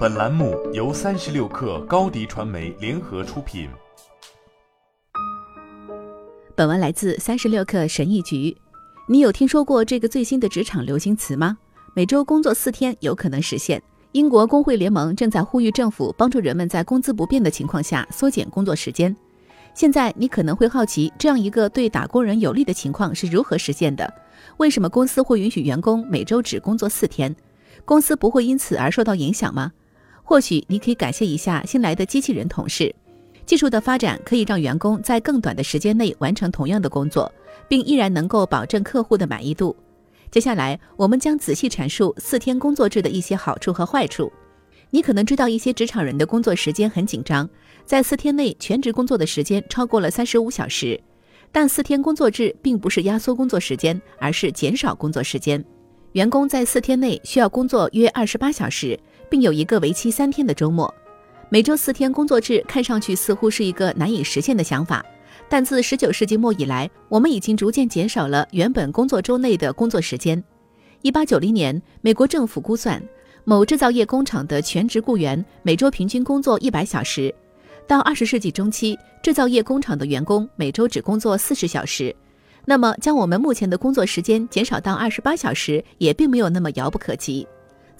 本栏目由三十六氪高低传媒联合出品。本文来自三十六氪神译局。你有听说过这个最新的职场流行词吗？每周工作四天有可能实现。英国工会联盟正在呼吁政府帮助人们在工资不变的情况下缩减工作时间。现在你可能会好奇，这样一个对打工人有利的情况是如何实现的？为什么公司会允许员工每周只工作四天？公司不会因此而受到影响吗？或许你可以感谢一下新来的机器人同事。技术的发展可以让员工在更短的时间内完成同样的工作，并依然能够保证客户的满意度。接下来，我们将仔细阐述四天工作制的一些好处和坏处。你可能知道一些职场人的工作时间很紧张，在四天内全职工作的时间超过了三十五小时。但四天工作制并不是压缩工作时间，而是减少工作时间。员工在四天内需要工作约二十八小时，并有一个为期三天的周末。每周四天工作制看上去似乎是一个难以实现的想法，但自十九世纪末以来，我们已经逐渐减少了原本工作周内的工作时间。一八九零年，美国政府估算，某制造业工厂的全职雇员每周平均工作一百小时。到二十世纪中期，制造业工厂的员工每周只工作四十小时，那么将我们目前的工作时间减少到二十八小时，也并没有那么遥不可及。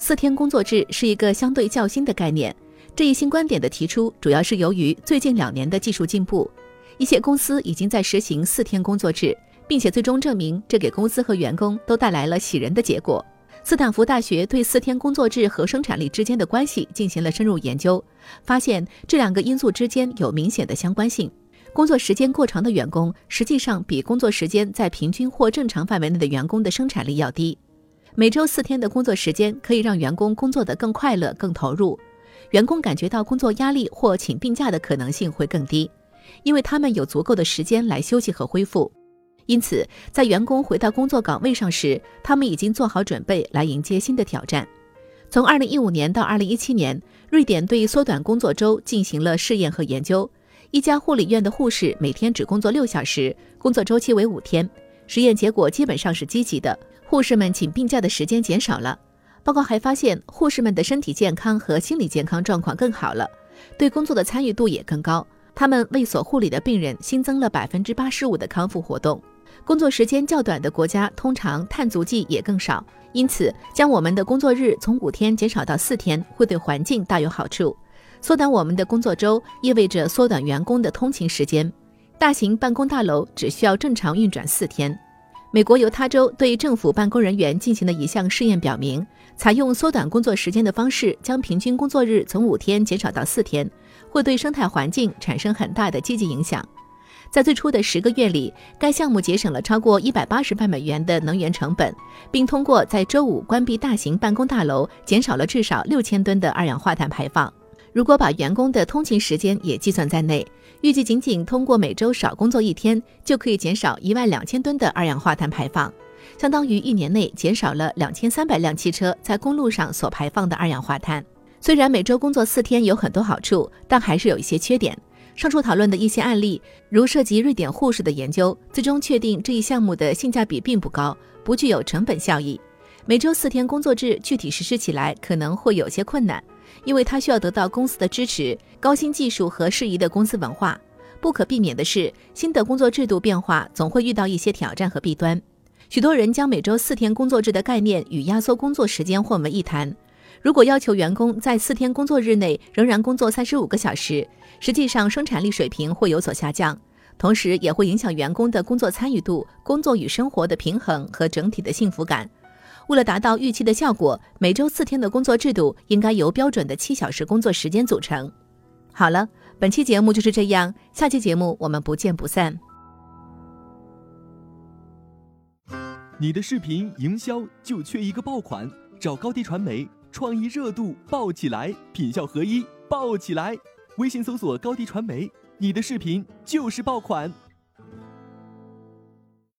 四天工作制是一个相对较新的概念，这一新观点的提出主要是由于最近两年的技术进步，一些公司已经在实行四天工作制，并且最终证明这给公司和员工都带来了喜人的结果。斯坦福大学对四天工作制和生产力之间的关系进行了深入研究，发现这两个因素之间有明显的相关性。工作时间过长的员工，实际上比工作时间在平均或正常范围内的员工的生产力要低。每周四天的工作时间可以让员工工作得更快乐、更投入，员工感觉到工作压力或请病假的可能性会更低，因为他们有足够的时间来休息和恢复。因此，在员工回到工作岗位上时，他们已经做好准备来迎接新的挑战。从2015年到2017年，瑞典对缩短工作周进行了试验和研究。一家护理院的护士每天只工作六小时，工作周期为五天。实验结果基本上是积极的，护士们请病假的时间减少了。报告还发现，护士们的身体健康和心理健康状况更好了，对工作的参与度也更高。他们为所护理的病人新增了百分之八十五的康复活动。工作时间较短的国家，通常碳足迹也更少，因此将我们的工作日从五天减少到四天，会对环境大有好处。缩短我们的工作周，意味着缩短员工的通勤时间。大型办公大楼只需要正常运转四天。美国犹他州对政府办公人员进行的一项试验表明，采用缩短工作时间的方式，将平均工作日从五天减少到四天，会对生态环境产生很大的积极影响。在最初的十个月里，该项目节省了超过一百八十万美元的能源成本，并通过在周五关闭大型办公大楼，减少了至少六千吨的二氧化碳排放。如果把员工的通勤时间也计算在内，预计仅仅通过每周少工作一天，就可以减少一万两千吨的二氧化碳排放，相当于一年内减少了两千三百辆汽车在公路上所排放的二氧化碳。虽然每周工作四天有很多好处，但还是有一些缺点。上述讨论的一些案例，如涉及瑞典护士的研究，最终确定这一项目的性价比并不高，不具有成本效益。每周四天工作制具体实施起来可能会有些困难，因为它需要得到公司的支持、高新技术和适宜的公司文化。不可避免的是，新的工作制度变化总会遇到一些挑战和弊端。许多人将每周四天工作制的概念与压缩工作时间混为一谈。如果要求员工在四天工作日内仍然工作三十五个小时，实际上生产力水平会有所下降，同时也会影响员工的工作参与度、工作与生活的平衡和整体的幸福感。为了达到预期的效果，每周四天的工作制度应该由标准的七小时工作时间组成。好了，本期节目就是这样，下期节目我们不见不散。你的视频营销就缺一个爆款，找高低传媒。创意热度爆起来，品效合一爆起来。微信搜索高低传媒，你的视频就是爆款。